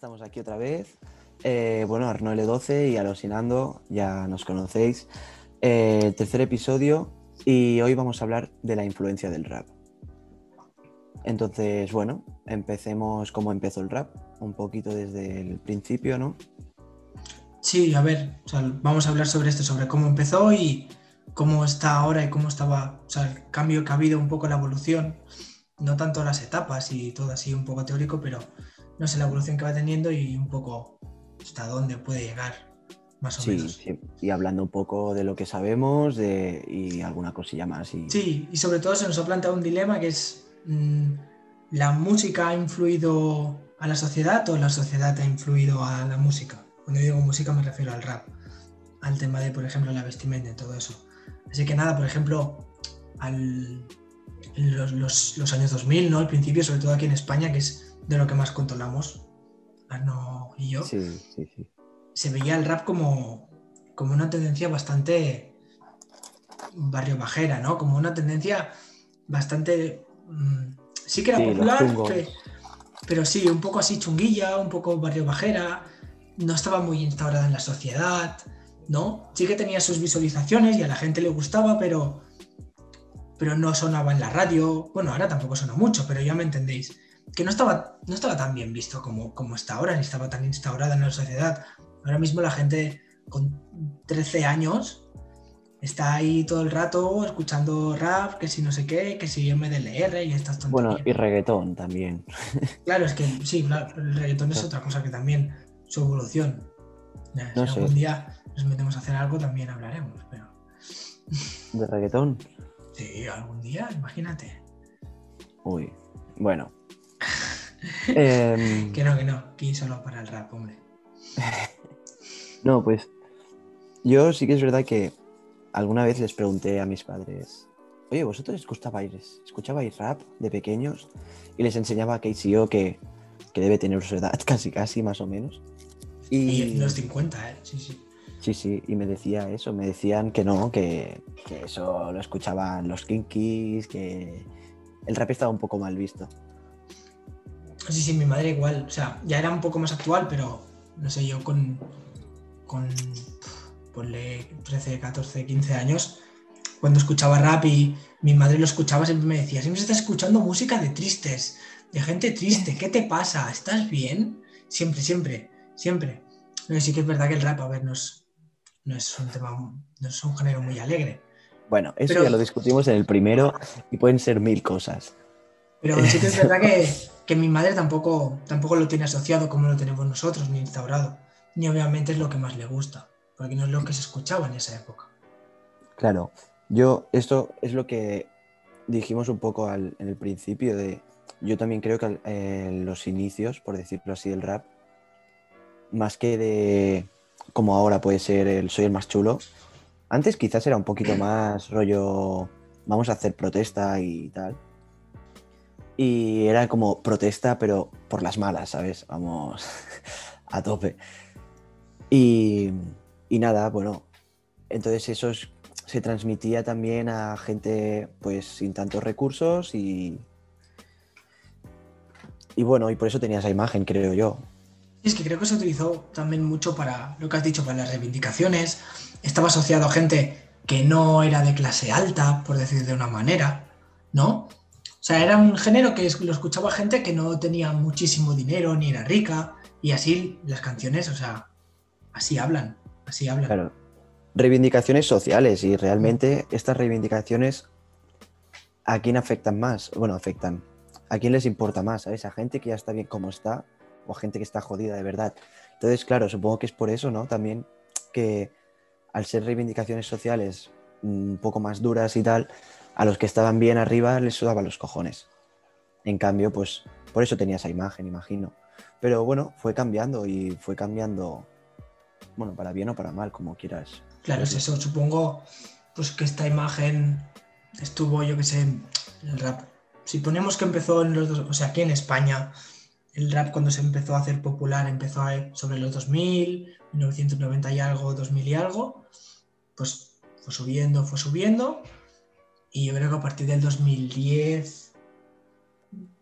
Estamos aquí otra vez. Eh, bueno, Arno L12 y Alosinando, ya nos conocéis. Eh, tercer episodio y hoy vamos a hablar de la influencia del rap. Entonces, bueno, empecemos cómo empezó el rap, un poquito desde el principio, ¿no? Sí, a ver, vamos a hablar sobre esto, sobre cómo empezó y cómo está ahora y cómo estaba, o sea, el cambio que ha habido, un poco la evolución, no tanto las etapas y todo así un poco teórico, pero no sé la evolución que va teniendo y un poco hasta dónde puede llegar, más o Sí, menos. sí. Y hablando un poco de lo que sabemos de, y alguna cosilla más. Y... Sí, y sobre todo se nos ha planteado un dilema que es, mm, ¿la música ha influido a la sociedad o la sociedad ha influido a la música? Cuando digo música me refiero al rap, al tema de, por ejemplo, la vestimenta y todo eso. Así que nada, por ejemplo, al, los, los- los años 2000, ¿no? Al principio, sobre todo aquí en España, que es de lo que más controlamos, Arno y yo, Sí, sí, sí. se veía el rap como, como una tendencia bastante barrio bajera, ¿no? Como una tendencia bastante... mm, sí que era popular, pero sí, un poco así chunguilla, un poco barrio bajera, no estaba muy instaurada en la sociedad, ¿no? Sí que tenía sus visualizaciones y a la gente le gustaba, pero, pero no sonaba en la radio. Bueno, ahora tampoco suena mucho, pero ya me entendéis. Que no estaba, no estaba tan bien visto como, como está ahora, ni estaba tan instaurada en la sociedad. Ahora mismo la gente con 13 años está ahí todo el rato escuchando rap, que si no sé qué, que si MDLR y estas tonterías. Bueno, y reggaetón también. Claro, es que sí, claro, el reggaetón es otra cosa que también su evolución. Ya, No si sé. algún día nos metemos a hacer algo también hablaremos, pero ¿De reggaetón? sí, algún día, imagínate. Uy. Bueno. Em, Que no, que no, aquí solo para el rap, hombre. No, pues yo sí que es verdad que alguna vez les pregunté a mis padres, oye, ¿vosotros escuchabais, escuchabais rap de pequeños? Y les enseñaba a KCO que, que debe tener su edad, casi casi más o menos. Y Y los 50, ¿eh? Sí, sí. sí, sí, y me decía eso, me decían que no, que, que eso lo escuchaban los kinkis, que el rap estaba un poco mal visto. Sí, sí, mi madre igual. O sea, ya era un poco más actual, pero no sé, yo con. con. ponle 13, 14, 15 años, cuando escuchaba rap y mi madre lo escuchaba, siempre me decía: siempre estás escuchando música de tristes, de gente triste, ¿qué te pasa? ¿Estás bien? Siempre, siempre, siempre. No, sí que es verdad que el rap, a ver, no es, no es un tema, no es un género muy alegre. Bueno, eso Pero- ya lo discutimos en el primero y pueden ser mil cosas. Pero sí que es verdad que, que mi madre tampoco, tampoco lo tiene asociado como lo tenemos nosotros, ni instaurado. Ni obviamente es lo que más le gusta, porque no es lo que se escuchaba en esa época. Claro, yo esto es lo que dijimos un poco al- en el principio de, yo también creo que en los inicios, por decirlo así, del rap, más que de como ahora puede ser el soy el más chulo, antes quizás era un poquito más rollo, vamos a hacer protesta y tal. Y era como protesta, pero por las malas, ¿sabes? Vamos a tope. Y, y nada, bueno, entonces eso es- se transmitía también a gente pues sin tantos recursos y, y bueno, y por eso tenía esa imagen, creo yo. Es que creo que se utilizó también mucho para lo que has dicho, para las reivindicaciones. Estaba asociado a gente que no era de clase alta, por decir de una manera, ¿no? O sea, era un género que lo escuchaba gente que no tenía muchísimo dinero ni era rica, y así las canciones, o sea, así hablan, así hablan. Claro. Reivindicaciones sociales y realmente estas reivindicaciones a quién afectan más, bueno, afectan, a quién les importa más, ¿sabes? A gente que ya está bien como está o a gente que está jodida de verdad. Entonces, claro, supongo que es por eso, ¿no? También que al ser reivindicaciones sociales un poco más duras y tal, a los que estaban bien arriba les sudaban los cojones. En cambio, pues por eso tenía esa imagen, imagino. Pero bueno, fue cambiando y fue cambiando, bueno, para bien o para mal, como quieras. Claro, es eso. Supongo pues que esta imagen estuvo, yo que sé, el rap. Si ponemos que empezó en los dos, o sea, aquí en España, el rap cuando se empezó a hacer popular empezó sobre los 2000, 1990 y algo, 2000 y algo, pues fue subiendo, fue subiendo. Y yo creo que a partir del 2010,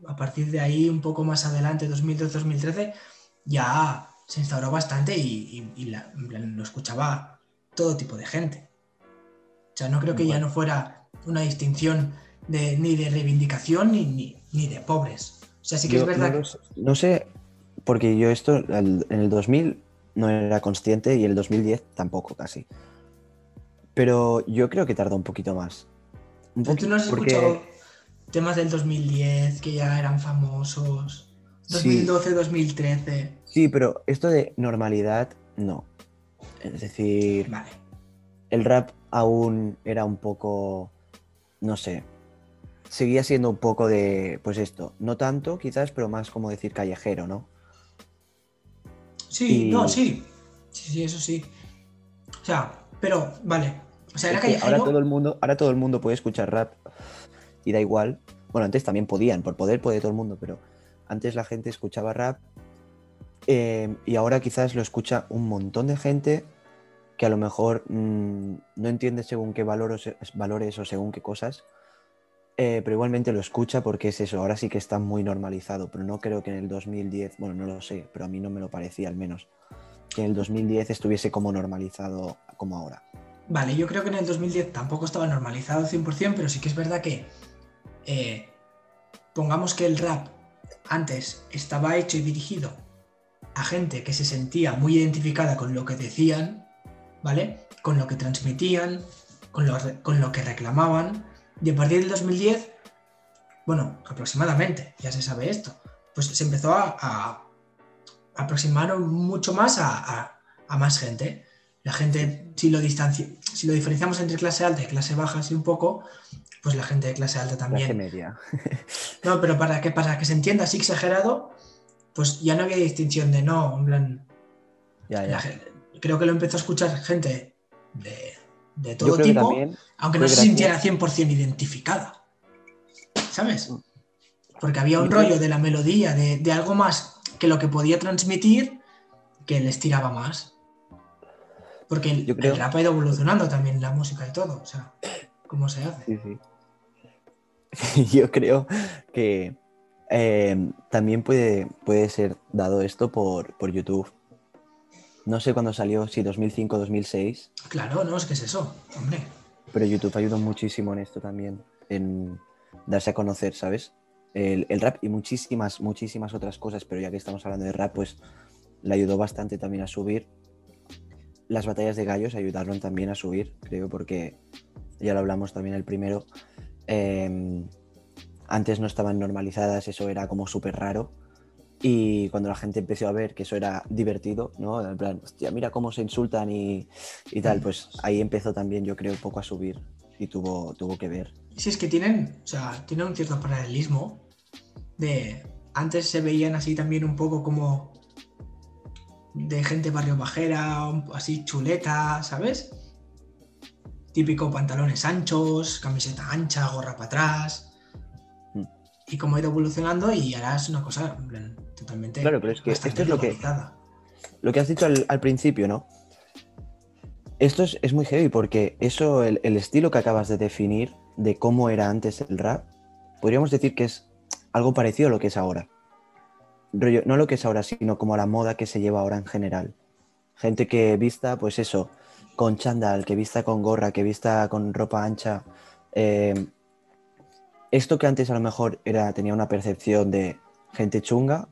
a partir de ahí, un poco más adelante, 2012-2013, ya se instauró bastante y, lo escuchaba todo tipo de gente. O sea, no creo que ya no fuera una distinción de, ni de reivindicación ni, ni, de pobres. O sea, sí que es verdad. No, no, sé, porque yo esto en el 2000 no era consciente y en el 2010 tampoco casi. Pero yo creo que tardó un poquito más. ¿Tú no has escuchado temas del 2010 que ya eran famosos? 2012, 2013. Sí, pero esto de normalidad, no. Es decir, el rap aún era un poco, no sé, seguía siendo un poco de, pues esto, no tanto quizás, pero más como decir callejero, ¿no? Sí, no, sí. Sí, sí, eso sí. O sea, pero, vale. O sea, era callejero. Ahora todo, el mundo, ahora todo el mundo puede escuchar rap y da igual. Bueno, antes también podían, por poder puede todo el mundo, pero antes la gente escuchaba rap eh, y ahora quizás lo escucha un montón de gente que a lo mejor mm, no entiende según qué valores, valores o según qué cosas, eh, pero igualmente lo escucha porque es eso, ahora sí que está muy normalizado, pero no creo que en el 2010, bueno, no lo sé, pero a mí no me lo parecía al menos, que en el 2010 estuviese como normalizado como ahora. Vale, yo creo que en el 2010 tampoco estaba normalizado 100%, pero sí que es verdad que eh, pongamos que el rap antes estaba hecho y dirigido a gente que se sentía muy identificada con lo que decían, ¿vale? Con lo que transmitían, con lo, con lo que reclamaban. Y a partir del 2010, bueno, aproximadamente, ya se sabe esto, pues se empezó a, aproximar mucho más a, más gente. La gente, si lo, si lo diferenciamos entre clase alta y clase baja así un poco, pues la gente de clase alta también. Clase media. no, pero para que, para que se entienda así exagerado, pues ya no había distinción de no, en plan. Ya, ya. creo que lo empezó a escuchar gente de, todo tipo, aunque no se sintiera 100% identificada. ¿Sabes? Mm. Porque había un rollo de la melodía, de, algo más que lo que podía transmitir, que les tiraba más. Porque el, el, rap ha ido evolucionando también, la música y todo. O sea, ¿cómo se hace? Sí, sí. yo creo que eh, también puede, puede ser dado esto por, YouTube. No sé cuándo salió, si 2005 o 2006. Claro, no, es que es eso, hombre. Pero YouTube ayudó muchísimo en esto también, en darse a conocer, ¿sabes? El, rap y muchísimas, muchísimas otras cosas, pero ya que estamos hablando de rap, pues le ayudó bastante también a subir. Las batallas de gallos ayudaron también a subir, creo, porque ya lo hablamos también el primero, Em, antes no estaban normalizadas, eso era como súper raro. Y cuando la gente empezó a ver que eso era divertido, ¿no? En plan, hostia, mira cómo se insultan y, tal, pues ahí empezó también, yo creo, un poco a subir y tuvo, tuvo que ver. Sí, es que tienen, o sea, tienen un cierto paralelismo de... Antes se veían así también un poco como de gente barrio bajera, así chuleta, ¿sabes? típico pantalones anchos, camiseta ancha, gorra para atrás. Mm. Y como ha ido evolucionando y ahora es una cosa totalmente. Claro, pero es que esto es lo que, lo que has dicho al, principio, ¿no? Esto es, muy heavy porque eso, el, estilo que acabas de definir de cómo era antes el rap, podríamos decir que es algo parecido a lo que es ahora. No lo que es ahora, sino como la moda que se lleva ahora en general. Gente que vista, pues eso, con chándal, que vista con gorra, que vista con ropa ancha. Eh, esto que antes a lo mejor era, tenía una percepción de gente chunga,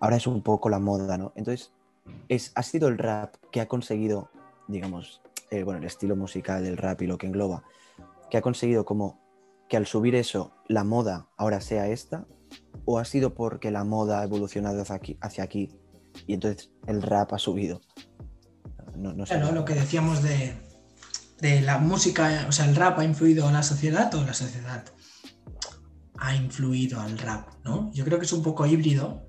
ahora es un poco la moda, ¿no? Entonces, es, ha sido el rap que ha conseguido, digamos, eh, bueno, el estilo musical del rap y lo que engloba, que ha conseguido como que al subir eso, la moda ahora sea esta, o ha sido porque la moda ha evolucionado hacia aquí, y entonces el rap ha subido no, Claro, lo que decíamos de, la música, o sea, el rap ha influido en la sociedad o la sociedad ha influido al rap, ¿no? Yo creo que es un poco híbrido,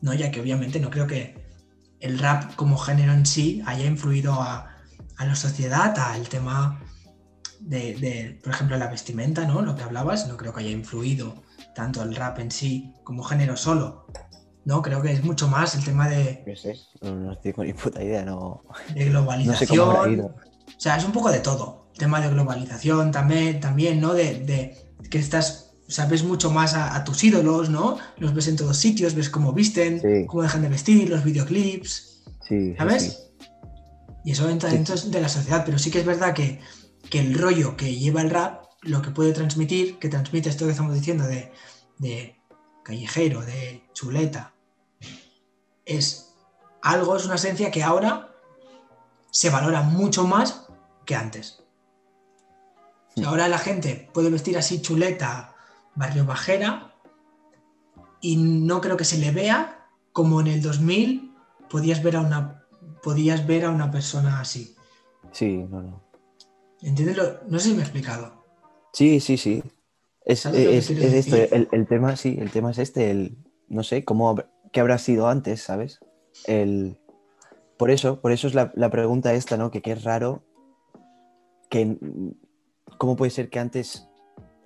¿no? Ya que obviamente no creo que el rap como género en sí haya influido a, la sociedad, al tema de, por ejemplo, la vestimenta, ¿no? Lo que hablabas, no creo que haya influido tanto el rap en sí como género solo, no, creo que es mucho más el tema de. No sé, no, tengo ni puta idea, no. De globalización. o sea, es un poco de todo. El tema de globalización también, también ¿no? De, que estas o sea, ves mucho más a, tus ídolos, ¿no? Los ves en todos sitios, ves cómo visten, cómo dejan de vestir, los videoclips, ¿sabes? Y eso entra dentro de la sociedad, pero sí que es verdad que, el rollo que lleva el rap, lo que puede transmitir, que transmite esto que estamos diciendo de, de callejero, de chuleta, es algo, es una esencia que ahora se valora mucho más que antes. ahora la gente puede vestir así chuleta, barrio bajera, y no creo que se le vea como en el 2000 podías ver a una, podías ver a una persona así. Sí, no, no. ¿Entiendes? No sé si me he explicado. Sí, sí, sí. Es, esto, el, tema, sí, el tema es este, el, no sé, cómo, qué habrá sido antes, ¿sabes? El, por eso, por eso es la, pregunta esta, ¿no? Que qué es raro que cómo puede ser que antes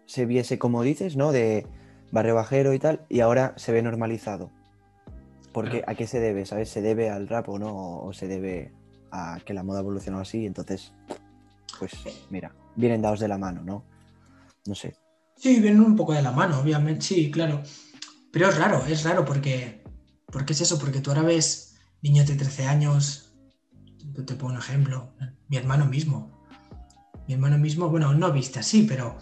se viese como dices, ¿no? De barrio bajero y tal, y ahora se ve normalizado. Porque ¿a qué se debe? ¿Sabes? ¿Se debe al rap o no? ¿O se debe a que la moda evolucionó así? Entonces, pues mira, vienen dados de la mano, ¿no? No sé. Sí, vienen un poco de la mano, obviamente, sí, claro. Pero es raro, es raro porque, porque es eso, porque tú ahora ves niños de 13 años, te pongo un ejemplo, mi hermano mismo. Mi hermano mismo, bueno, no viste así, pero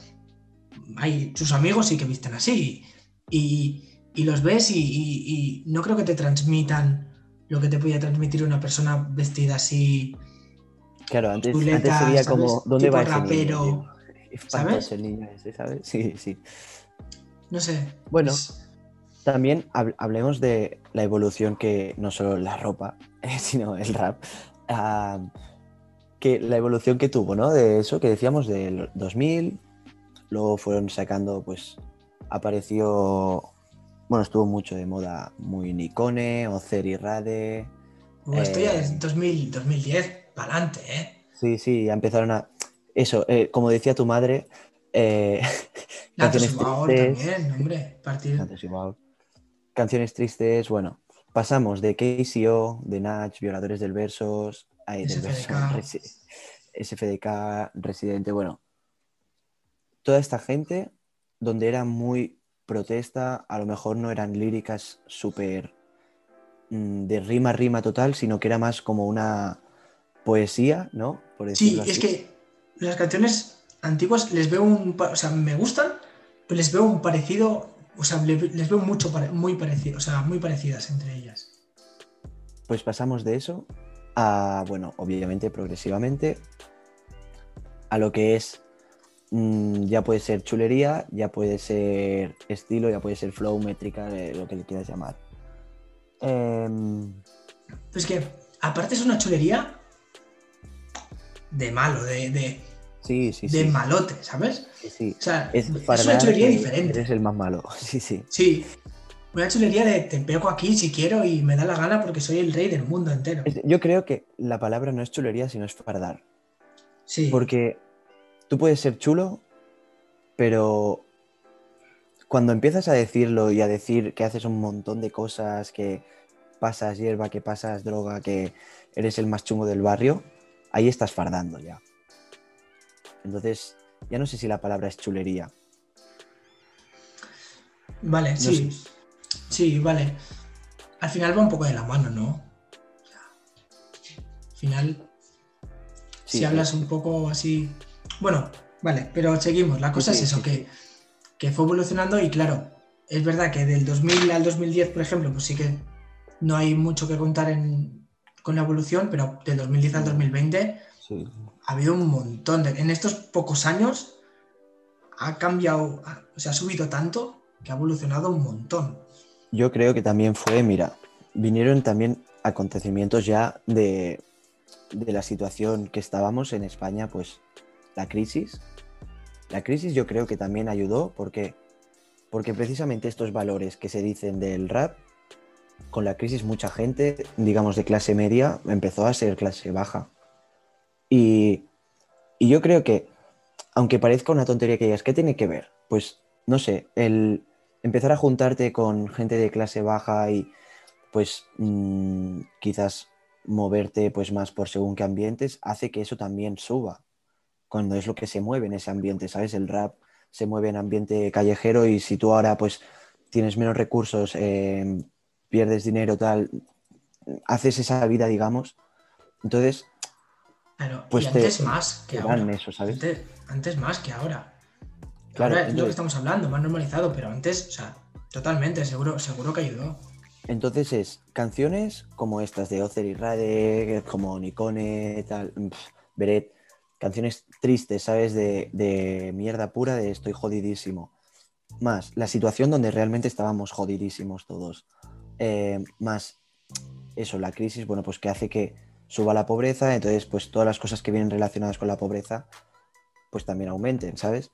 hay, sus amigos sí que visten así. Y, los ves y, no creo que te transmitan lo que te podía transmitir una persona vestida así. Claro, antes, sería como, ¿dónde va ese niño? ¿Sabes? El niño ese, ¿sabes? Sí, sí. No sé. Bueno, también hablemos de la evolución que no solo la ropa, sino el rap, que la evolución que tuvo, ¿no? De eso que decíamos del 2000, luego fueron sacando, pues apareció, bueno, estuvo mucho de moda muy Nikone, Ocer y Rade. esto ya es 2000, 2010, para adelante, ¿eh? Sí, sí, ya empezaron a... Eso, eh, como decía tu madre, eh, canciones también, hombre, partir. Canciones tristes, bueno, pasamos de KCO, de Natch, Violadores del Versos, del SFDK, Residente, bueno, toda esta gente donde era muy protesta, a lo mejor no eran líricas súper mm, de rima rima total, sino que era más como una poesía, ¿no? sí, es que las canciones antiguas les veo un, o sea, me gustan, pero les veo un parecido o sea, les veo mucho, muy, parecido, o sea, muy parecidas entre ellas. Pues pasamos de eso a, bueno, obviamente progresivamente, a lo que es, mm, ya puede ser chulería, ya puede ser estilo, ya puede ser flow, métrica, lo que le quieras llamar. Em, pues que, aparte es una chulería de malo, de Sí, sí, de malote, ¿sabes? Sí, sí. O sea, es, una chulería diferente. Eres el más malo, sí, sí. Sí, una chulería de te pego aquí si quiero y me da la gana porque soy el rey del mundo entero. Yo creo que la palabra no es chulería, sino es fardar. Sí. Porque tú puedes ser chulo, pero cuando empiezas a decirlo y a decir que haces un montón de cosas, que pasas hierba, que pasas droga, que eres el más chungo del barrio, ahí estás fardando ya. Entonces, ya no sé si la palabra es chulería. Vale, sí. Sí, vale. Al final va un poco de la mano, ¿no? al final, si hablas un poco así. Bueno, vale, pero seguimos. La cosa es eso, que, que fue evolucionando y claro, es verdad que del 2000 al 2010, por ejemplo, pues sí que no hay mucho que contar con la evolución, pero del 2010 al 2020 sí ha habido un montón de... En estos pocos años ha cambiado, o sea, ha subido tanto que ha evolucionado un montón. Yo creo que también fue, mira, vinieron también acontecimientos ya de, de la situación que estábamos en España, pues la crisis. La crisis yo creo que también ayudó porque, porque precisamente estos valores que se dicen del rap, con la crisis mucha gente, digamos de clase media, empezó a ser clase baja. Y, yo creo que, aunque parezca una tontería que digas, ¿qué tiene que ver? Pues, no sé, el empezar a juntarte con gente de clase baja y pues mm, quizás moverte pues más por según qué ambientes hace que eso también suba cuando es lo que se mueve en ese ambiente, ¿sabes? El rap se mueve en ambiente callejero y si tú ahora pues tienes menos recursos, eh, pierdes dinero, tal, haces esa vida, digamos. Entonces, pues y antes más que ahora. Eso, ¿sabes? Antes, más que ahora. Claro, es lo que estamos hablando, más normalizado, pero antes, o sea, totalmente, seguro, seguro que ayudó. Entonces es canciones como estas de Ocer y Rade, como Nikone, tal, Beret, canciones tristes, ¿sabes? De, de, mierda pura, de estoy jodidísimo. Más la situación donde realmente estábamos jodidísimos todos. Eh, más eso, la crisis, bueno, pues que hace que suba la pobreza, entonces pues todas las cosas que vienen relacionadas con la pobreza, pues también aumenten, ¿sabes?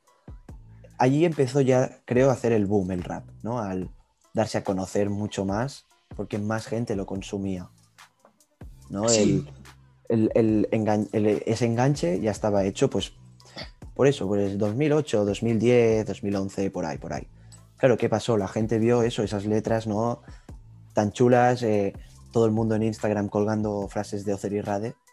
Allí empezó ya, creo, a hacer el boom el rap, ¿no? Al darse a conocer mucho más, porque más gente lo consumía, ¿no? El, ese enganche ya estaba hecho, pues, por eso, pues 2008, 2010, 2011, por ahí, por ahí. Claro, ¿qué pasó? La gente vio eso, esas letras, ¿no? Tan chulas, eh, todo el mundo en Instagram colgando frases de Ocer y Rade.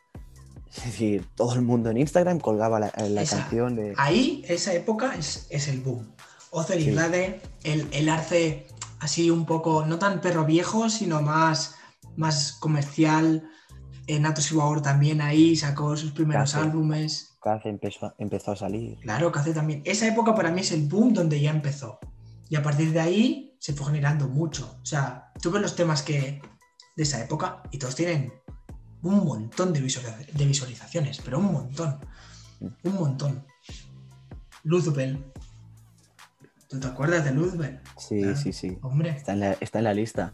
Es decir, todo el mundo en Instagram colgaba la, canción de... Ahí, esa época es, el boom. Ocer y Rade, el, el arce así un poco, no tan perro viejo, sino más, más comercial. En Atos y también ahí sacó sus primeros álbumes. Cace empezó, empezó a salir. Claro, Cace también. Esa época para mí es el boom donde ya empezó. Y a partir de ahí se fue generando mucho. O sea, tú ves los temas que de esa época y todos tienen un montón de, de visualizaciones, pero un montón. Un montón. Luzbel. ¿Tú te acuerdas de Luzbel? Sí, sí, sí. Hombre. Está en la, está en la lista.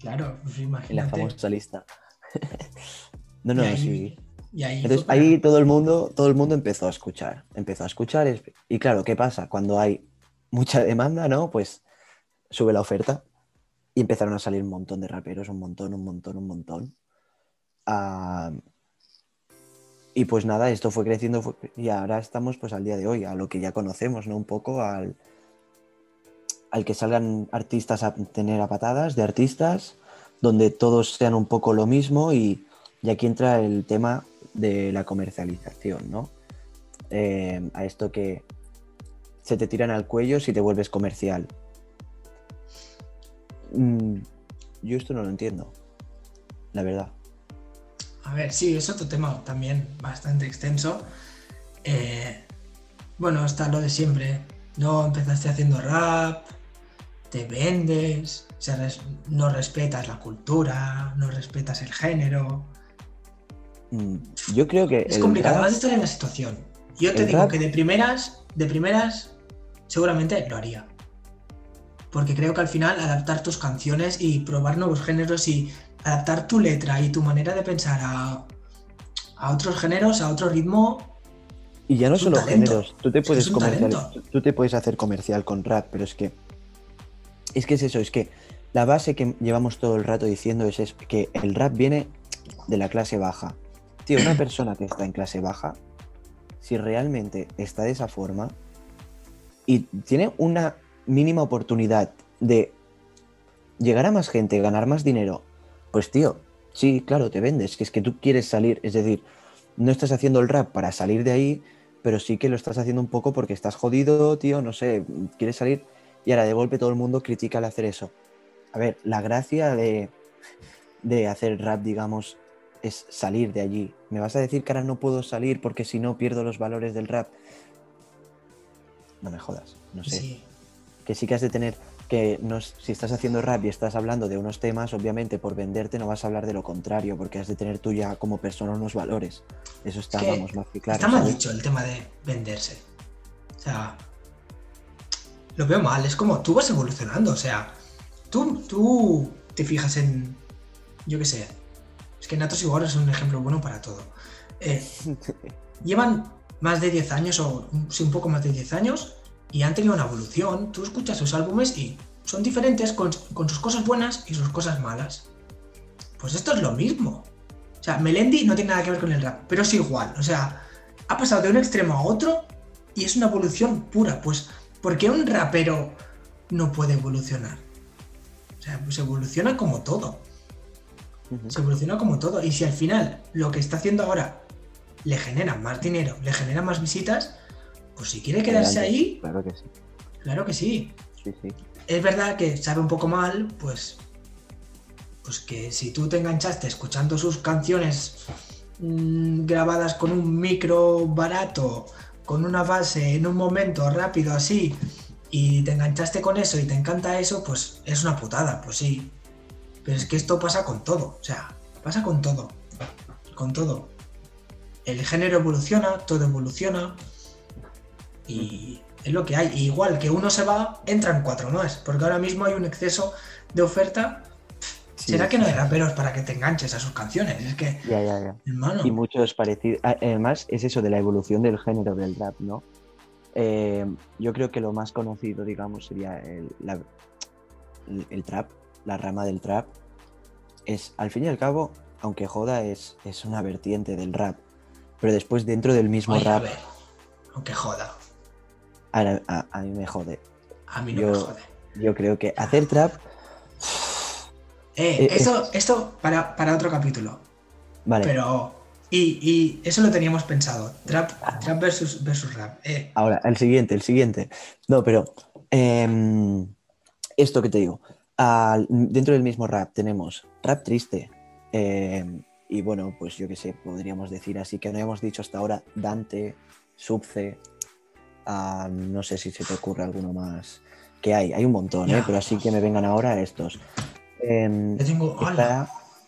Claro, pues imagínate. En la famosa lista. no, no, sí. Y ahí Entonces ahí todo el mundo, todo el mundo empezó a escuchar. Empezó a escuchar. Y claro, ¿qué pasa? Cuando hay mucha demanda, ¿no? Pues sube la oferta. Y empezaron a salir un montón de raperos, un montón, un montón, un montón. Ah, y pues nada, esto fue creciendo y ahora estamos pues al día de hoy, a lo que ya conocemos, ¿no? Un poco al, al que salgan artistas a tener a patadas de artistas, donde todos sean un poco lo mismo y, aquí entra el tema de la comercialización, ¿no? Eh, a esto que se te tiran al cuello si te vuelves comercial. Mm, yo esto no lo entiendo, la verdad. A ver, sí, es otro tema también bastante extenso. Eh, bueno, está lo de siempre. No empezaste haciendo rap, te vendes, no respetas la cultura, no respetas el género. Mm, yo creo que. Es complicado, vas a estar en la situación. Yo te digo que de primeras, de primeras, seguramente lo haría. Porque creo que al final adaptar tus canciones y probar nuevos géneros y adaptar tu letra y tu manera de pensar a, otros géneros, a otro ritmo. Y ya no solo géneros, tú te puedes tú te puedes hacer comercial con rap, pero es que es que es eso, es que la base que llevamos todo el rato diciendo es, que el rap viene de la clase baja. Tío, una persona que está en clase baja, si realmente está de esa forma y tiene una mínima oportunidad de llegar a más gente, ganar más dinero, pues tío, sí, claro, te vendes, que es que tú quieres salir, es decir, no estás haciendo el rap para salir de ahí, pero sí que lo estás haciendo un poco porque estás jodido, tío, no sé, quieres salir y ahora de golpe todo el mundo critica al hacer eso. A ver, la gracia de, de hacer rap, digamos, es salir de allí. ¿Me vas a decir que ahora no puedo salir porque si no pierdo los valores del rap? No me jodas, no sé. Que sí que has de tener que no, si estás haciendo rap y estás hablando de unos temas, obviamente por venderte no vas a hablar de lo contrario, porque has de tener tú ya como persona unos valores. Eso está, vamos, más que claro. Está mal dicho el tema de venderse. O sea, lo veo mal. Es como tú vas evolucionando. O sea, tú, tú te fijas en. Yo qué sé. Es que Natos igual es un ejemplo bueno para todo. Eh, llevan más de 10 años, o sí, un poco más de 10 años, y han tenido una evolución. Tú escuchas sus álbumes y son diferentes con, con sus cosas buenas y sus cosas malas. Pues esto es lo mismo. O sea, Melendi no tiene nada que ver con el rap, pero es igual. O sea, ha pasado de un extremo a otro y es una evolución pura. Pues ¿Por qué un rapero no puede evolucionar? O sea, pues evoluciona como todo. Se evoluciona como todo. Y si al final lo que está haciendo ahora le genera más dinero, le genera más visitas, pues si quiere quedarse Adelante. ahí, Claro que sí. claro que sí. Sí, sí. Es verdad que sabe un poco mal, pues, pues que si tú te enganchaste escuchando sus canciones mm, grabadas con un micro barato, con una base en un momento rápido así, y te enganchaste con eso y te encanta eso, pues es una putada, pues sí. Pero es que esto pasa con todo, o sea, pasa con todo, con todo. El género evoluciona, todo evoluciona y es lo que hay. Y igual que uno se va, entran cuatro más, porque ahora mismo hay un exceso de oferta. Sí, ¿Será que no hay raperos para que te enganches a sus canciones? Es que, Ya, ya, ya. hermano, Y muchos parecidos. Además, es eso de la evolución del género del rap, ¿no? Eh, yo creo que lo más conocido, digamos, sería el, la- el- el trap, la rama del trap. Es, al fin y al cabo, aunque joda, es, es una vertiente del rap. Pero después, dentro del mismo oye, a rap, ver, aunque joda, a, a- a mí me jode. a mí no Yo- me jode. Yo creo que hacer trap, Eh, eh, esto, esto para, para otro capítulo. vale. Pero. Y, y eso lo teníamos pensado. Trap, trap versus, versus rap. Eh, Ahora, el siguiente, el siguiente. No, pero em, esto que te digo, al- dentro del mismo rap tenemos rap triste. em, y bueno, pues yo qué sé, podríamos decir así que no hemos dicho hasta ahora Dante, Subce, no sé si se te ocurre alguno más. Que hay, hay un montón, ¿eh? Pero así que me vengan ahora estos. Em, yo tengo.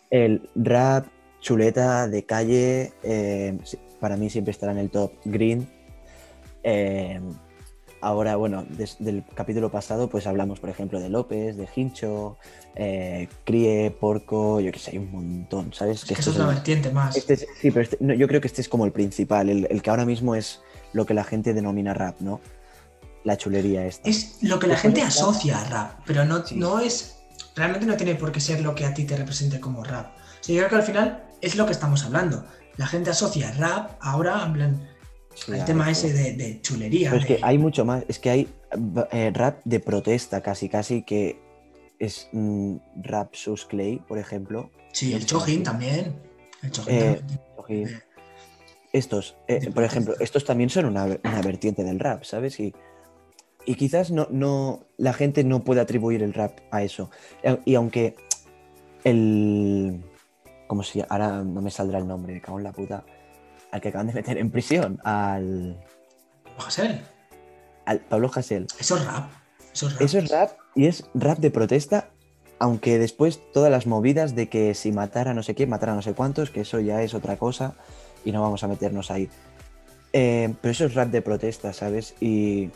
El rap chuleta de calle. eh, sí, para mí siempre estará en el top Green. Eh, ahora, bueno, desde el capítulo pasado, pues hablamos, por ejemplo, de López, de Hincho, eh, Crie, Porco, yo que sé, hay un montón, ¿sabes? Es que este eso es vertiente más. este es- sí, pero este- no, yo creo que este es como el principal, el, el que ahora mismo es lo que la gente denomina rap, ¿no? La chulería esta. Es lo que la Después gente asocia a rap, pero no, Sí. no es. Realmente no tiene por qué ser lo que a ti te represente como rap. O sea, yo creo que al final es lo que estamos hablando. La gente asocia rap ahora en plan, Sí, al tema eso. ese de, de chulería. Pero es que hay mucho más. Es que hay eh, rap de protesta, casi, casi, que es mm, rap sus Clay, por ejemplo. Sí, el Chojin también. El Chojin Eh, también. Chojin. Estos, eh, por ejemplo, estos también son una, una vertiente del rap, ¿sabes? Y, y quizás no, no, la gente no puede atribuir el rap a eso. Y, y aunque el. Como si ahora no me saldrá el nombre, me cago en la puta. Al que acaban de meter en prisión, al, José, al Pablo Hasél. eso es rap. Eso es rap. Eso es rap y es rap de protesta, aunque después todas las movidas de que si matara no sé qué, matara no sé cuántos, que eso ya es otra cosa y no vamos a meternos ahí. Eh, pero eso es rap de protesta, ¿sabes? Y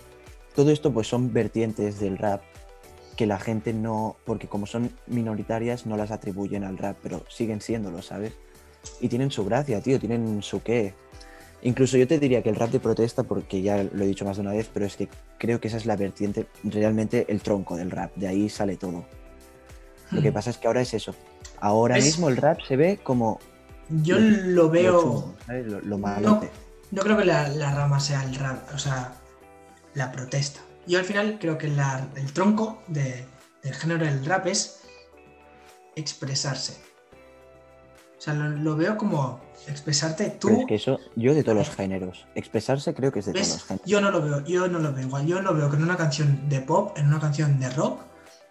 todo esto pues son vertientes del rap que la gente no, porque como son minoritarias no las atribuyen al rap, pero siguen siéndolo, ¿sabes? Y tienen su gracia, tío, tienen su qué. Incluso yo te diría que el rap de protesta, porque ya lo he dicho más de una vez, pero es que creo que esa es la vertiente, realmente el tronco del rap, de ahí sale todo. Lo que Hmm. pasa es que ahora es eso. Ahora Es- mismo el rap se ve como Yo lo- lo lo veo. chungo, ¿sabes? Lo, lo No, no creo que la, la rama sea el rap, o sea, la protesta. Yo al final creo que la- el tronco de- del género del rap es expresarse. O sea, lo, lo veo como expresarte tú. Pero es que eso, yo de todos los géneros. Expresarse creo que es de todos los ¿Ves? géneros. Yo no lo veo, yo no lo veo igual. Yo no veo que en una canción de pop, en una canción de rock,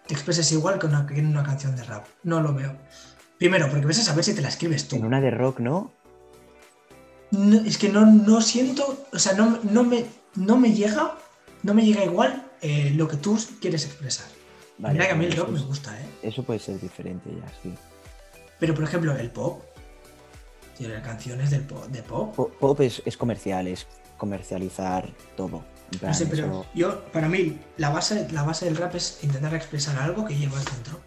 te expreses igual que, una- que en una canción de rap. No lo veo. Primero, porque ves a saber si te la escribes tú. En una de rock, ¿no? No, es que no, no siento, o sea, no, no, me, no me llega, no me llega igual eh, lo que tú quieres expresar. Vale, Mira que a mí el rock me gusta, ¿eh? Eso puede ser diferente ya, sí. Pero por ejemplo, el pop, tiene canciones del pop, de pop. Po- Pop es, es comercial, es comercializar todo. Plan, No sé, pero eso- yo, para mí, la base, la base del rap es intentar expresar algo que llevas dentro.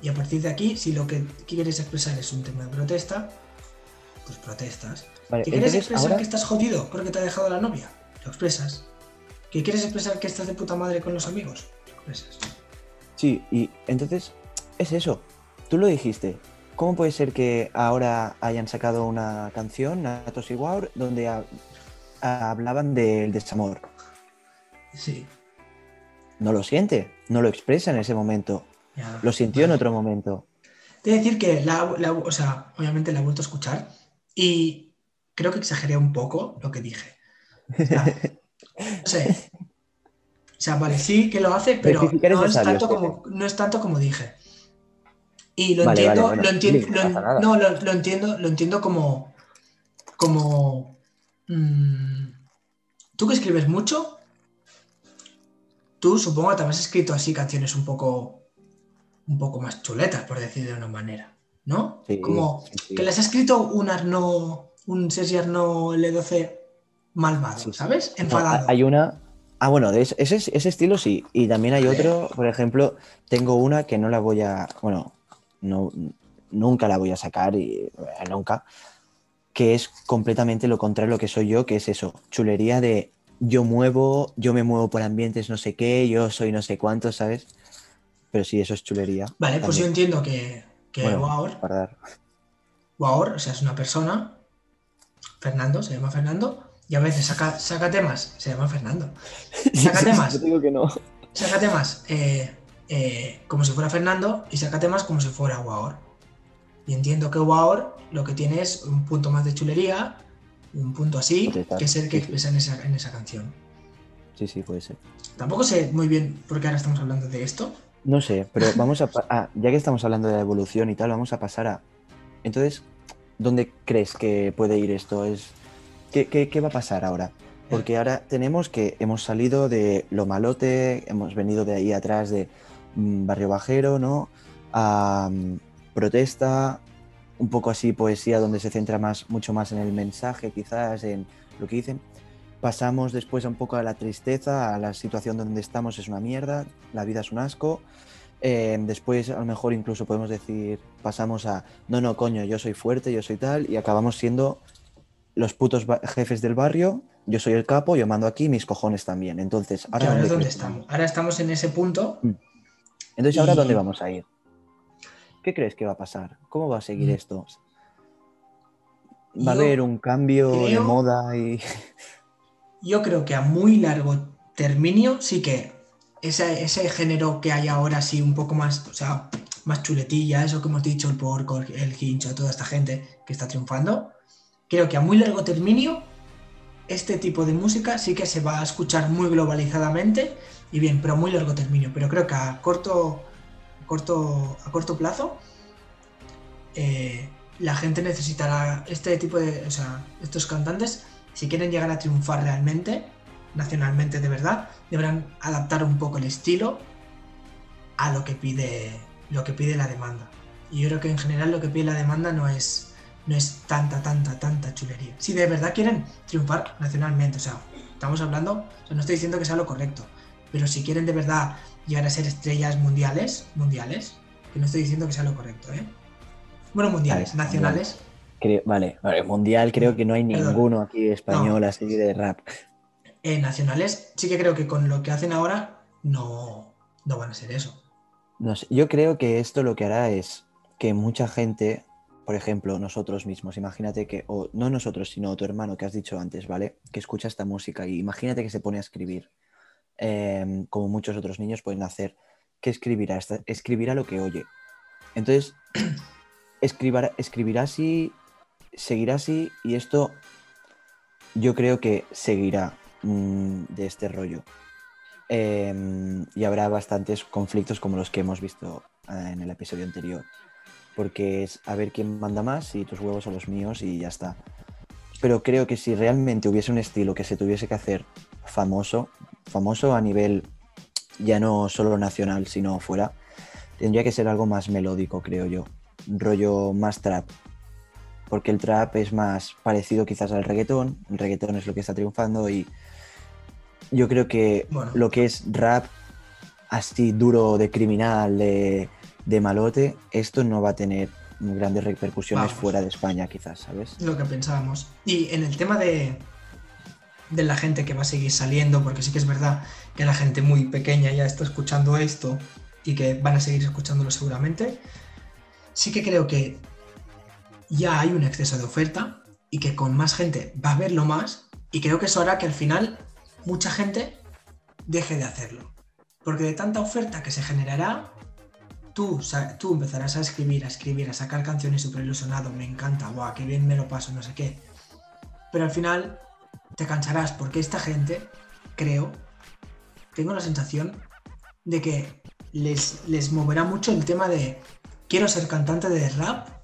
Y a partir de aquí, si lo que quieres expresar es un tema de protesta, pues protestas. Vale, ¿Que quieres expresar ahora que estás jodido porque te ha dejado la novia? Lo expresas. ¿Que quieres expresar que estás de puta madre con los amigos? Lo expresas. Sí, y entonces es eso. Tú lo dijiste. ¿Cómo puede ser que ahora hayan sacado una canción, Natos y Wow, donde ha- hablaban del desamor? Sí. No lo siente, no lo expresa en ese momento. Ya. Lo sintió en otro momento. Te voy a decir que la, la- o sea, obviamente la he vuelto a escuchar y creo que exageré un poco lo que dije. O sea, No sé. O sea, vale, sí que lo hace, pero no es, tanto como, no es tanto como dije. Y lo Vale, entiendo, vale, bueno, lo entiendo, no lo- pasa nada. no, lo, lo entiendo, lo entiendo como, como mm, tú que escribes mucho, tú supongo que te habrás escrito así canciones un poco, un poco más chuletas, por decir de una manera, ¿no? Sí, como sí, que les has escrito un Arnaud, un Sergi Arnaud L12 malvado, Sí. ¿sabes? No, Enfadado. hay una. Ah, bueno, de ese, ese, ese estilo sí. Y también hay otro, por ejemplo, tengo una que no la voy a. Bueno, no, nunca la voy a sacar y eh, nunca. Que es completamente lo contrario a lo que soy yo, que es eso, chulería de yo muevo, yo me muevo por ambientes no sé qué, yo soy no sé cuánto, ¿sabes? Pero sí, eso es chulería. Vale, pues yo entiendo que, que Bueno, Waor, guardar. Waor, o sea, es una persona, Fernando, se llama Fernando, y a veces saca, saca temas, se llama Fernando, Saca temas. Yo digo que no. saca temas eh, eh, como si fuera Fernando y saca temas como si fuera Waor. Y entiendo que Waor lo que tiene es un punto más de chulería, un punto así, que es el que expresa en esa, en esa canción. Sí, sí, puede ser. Tampoco sé muy bien por qué ahora estamos hablando de esto. No sé, pero vamos a... ah, ya que estamos hablando de la evolución y tal, vamos a pasar a... Entonces, ¿dónde crees que puede ir esto? Es... ¿Qué, qué, qué va a pasar ahora? Porque ahora tenemos que hemos salido de lo malote, hemos venido de ahí atrás de mm, Barrio Bajero, ¿no? A mm, protesta, un poco así poesía donde se centra más, mucho más en el mensaje, quizás, en lo que dicen. Pasamos después un poco a la tristeza, a la situación donde estamos es una mierda, la vida es un asco. Eh, después a lo mejor incluso podemos decir, pasamos a, no, no, coño, yo soy fuerte, yo soy tal, y acabamos siendo los putos jefes del barrio, yo soy el capo, yo mando aquí, mis cojones también. Entonces, ¿ahora dónde estamos. Ahora estamos en ese punto. entonces, ¿ahora dónde vamos a ir? ¿Qué crees que va a pasar? ¿Cómo va a seguir Mm. esto? ¿Va a haber un cambio de moda y Yo creo que a muy largo término sí que ese, ese género que hay ahora sí un poco más, o sea, más chuletilla, eso que hemos dicho, el porco, el hincho, toda esta gente que está triunfando, creo que a muy largo término este tipo de música sí que se va a escuchar muy globalizadamente y bien, pero a muy largo término. Pero creo que a corto, a corto, a corto plazo eh, la gente necesitará este tipo de, o sea, estos cantantes, si quieren llegar a triunfar realmente, nacionalmente de verdad, deberán adaptar un poco el estilo a lo que pide, lo que pide la demanda. Y yo creo que en general lo que pide la demanda no es, no es tanta, tanta, tanta chulería. Si de verdad quieren triunfar nacionalmente, o sea, estamos hablando, o sea, no estoy diciendo que sea lo correcto, pero si quieren de verdad llegar a ser estrellas mundiales, mundiales, que no estoy diciendo que sea lo correcto, ¿eh? Bueno, mundiales, Vale, nacionales. Creo- vale, vale, mundial creo que no hay ninguno aquí español No. así de rap. eh, nacionales, sí que creo que con lo que hacen ahora no, no van a ser eso. No sé, yo creo que esto lo que hará es que mucha gente, por ejemplo, nosotros mismos, imagínate que, o no nosotros, sino tu hermano que has dicho antes, ¿vale? Que escucha esta música y imagínate que se pone a escribir, eh, como muchos otros niños pueden hacer, ¿qué escribirá? Escribirá lo que oye. Entonces, escribirá, escribirá así, seguirá así y esto yo creo que seguirá mm, de este rollo. Eh, y habrá bastantes conflictos como los que hemos visto eh, en el episodio anterior. Porque es a ver quién manda más, si tus huevos o los míos y ya está. Pero creo que si realmente hubiese un estilo que se tuviese que hacer famoso, famoso a nivel ya no solo nacional, sino fuera, tendría que ser algo más melódico, creo yo. Rollo más trap. Porque el trap es más parecido quizás al reggaetón. El reggaetón es lo que está triunfando y yo creo que Bueno. lo que es rap así duro de criminal, de, de malote, esto no va a tener grandes repercusiones Vamos. fuera de España quizás, ¿sabes? lo que pensábamos. Y en el tema de, de la gente que va a seguir saliendo, porque sí que es verdad que la gente muy pequeña ya está escuchando esto y que van a seguir escuchándolo seguramente, sí que creo que ya hay un exceso de oferta y que con más gente va a haberlo más y creo que eso hará que al final mucha gente deje de hacerlo. Porque de tanta oferta que se generará, tú, tú empezarás a escribir, a escribir, a sacar canciones súper ilusionado, me encanta, guau, qué bien me lo paso, no sé qué. Pero al final te cansarás porque esta gente creo, tengo la sensación de que les, les moverá mucho el tema de quiero ser cantante de rap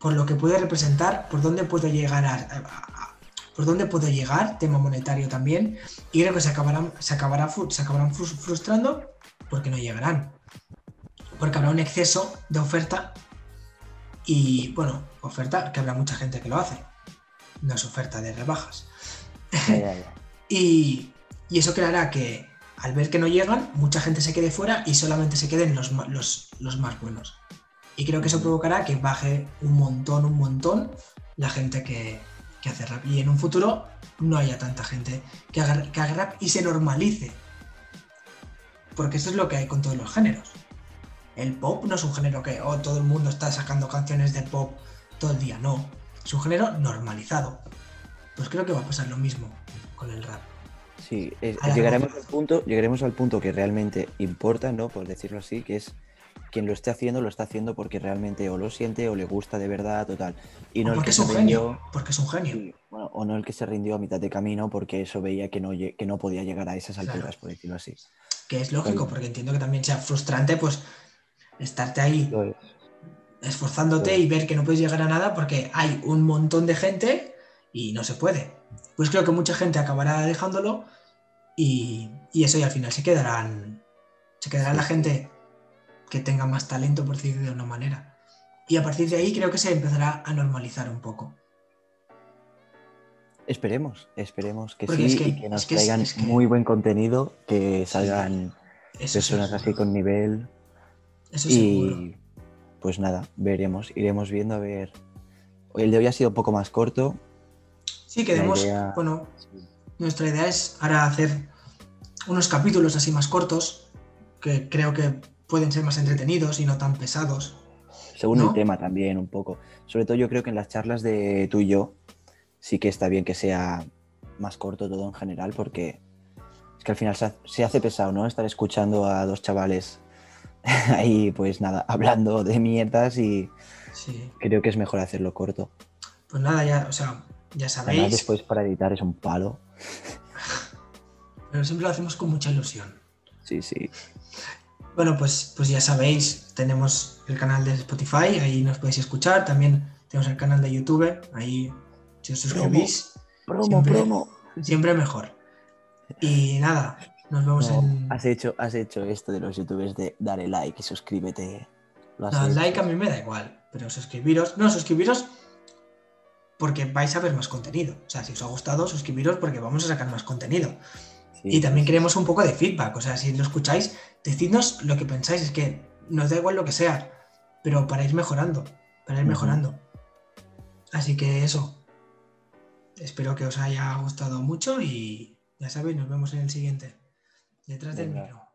por lo que puede representar, por dónde puedo llegar a, por dónde puedo llegar, tema monetario también, y creo que se acabarán, se acabará, se acabarán frustrando porque no llegarán. Porque habrá un exceso de oferta y, bueno, oferta que habrá mucha gente que lo hace. No es oferta de rebajas. y, y, eso creará que al ver que no llegan, mucha gente se quede fuera y solamente se queden los, los, los más buenos. Y creo que eso provocará que baje un montón, un montón la gente que, hace rap. Y en un futuro no haya tanta gente que haga, rap y se normalice. Porque eso es lo que hay con todos los géneros. El pop no es un género que oh, todo el mundo está sacando canciones de pop todo el día, no. Es un género normalizado. Pues creo que va a pasar lo mismo con el rap. Sí, llegaremos al punto, llegaremos al punto que realmente importa, ¿no? Por decirlo así, que es quien lo esté haciendo lo está haciendo porque realmente o lo siente o le gusta de verdad total. Y no porque es un genio, porque es un genio. o no el que se rindió a mitad de camino porque eso veía que no, que no podía llegar a esas alturas, por decirlo así. Que es lógico, porque entiendo que también sea frustrante pues estarte ahí esforzándote y ver que no puedes llegar a nada porque hay un montón de gente y no se puede. Pues creo que mucha gente acabará dejándolo y, eso y al final se quedarán, se quedará la gente que tenga más talento, por decirlo de una manera. Y a partir de ahí creo que se empezará a normalizar un poco. Esperemos, esperemos que sí que, y que nos traigan muy buen contenido, que salgan personas así con nivel. Eso y pues nada, veremos, iremos viendo a ver. El de hoy ha sido un poco más corto. Sí, queremos, bueno, nuestra idea es ahora hacer unos capítulos así más cortos, que creo que pueden ser más entretenidos y no tan pesados. Según el tema también, un poco. Sobre todo yo creo que en las charlas de tú y yo sí que está bien que sea más corto todo en general, porque es que al final se hace pesado, ¿no? Estar escuchando a dos chavales ahí, pues nada, hablando de mierdas y creo que es mejor hacerlo corto. Pues nada, ya, o sea, ya sabéis. Además, después para editar es un palo. Pero siempre lo hacemos con mucha ilusión. Sí, sí. Bueno, pues, pues ya sabéis, tenemos el canal de Spotify, ahí nos podéis escuchar. También tenemos el canal de YouTube, ahí si os suscribís. Promo, siempre, promo. Siempre mejor. Y nada, nos vemos en. Has hecho, has hecho esto de los youtubers de darle like y suscríbete. no, el like a mí me da igual, pero suscribiros. No, suscribiros porque vais a ver más contenido. O sea, si os ha gustado, suscribiros porque vamos a sacar más contenido y también queremos un poco de feedback, o sea, si lo escucháis, decidnos lo que pensáis, es que nos da igual lo que sea, pero para ir mejorando, para ir mejorando. Así que eso, espero que os haya gustado mucho y ya sabéis, nos vemos en el siguiente, detrás del micro.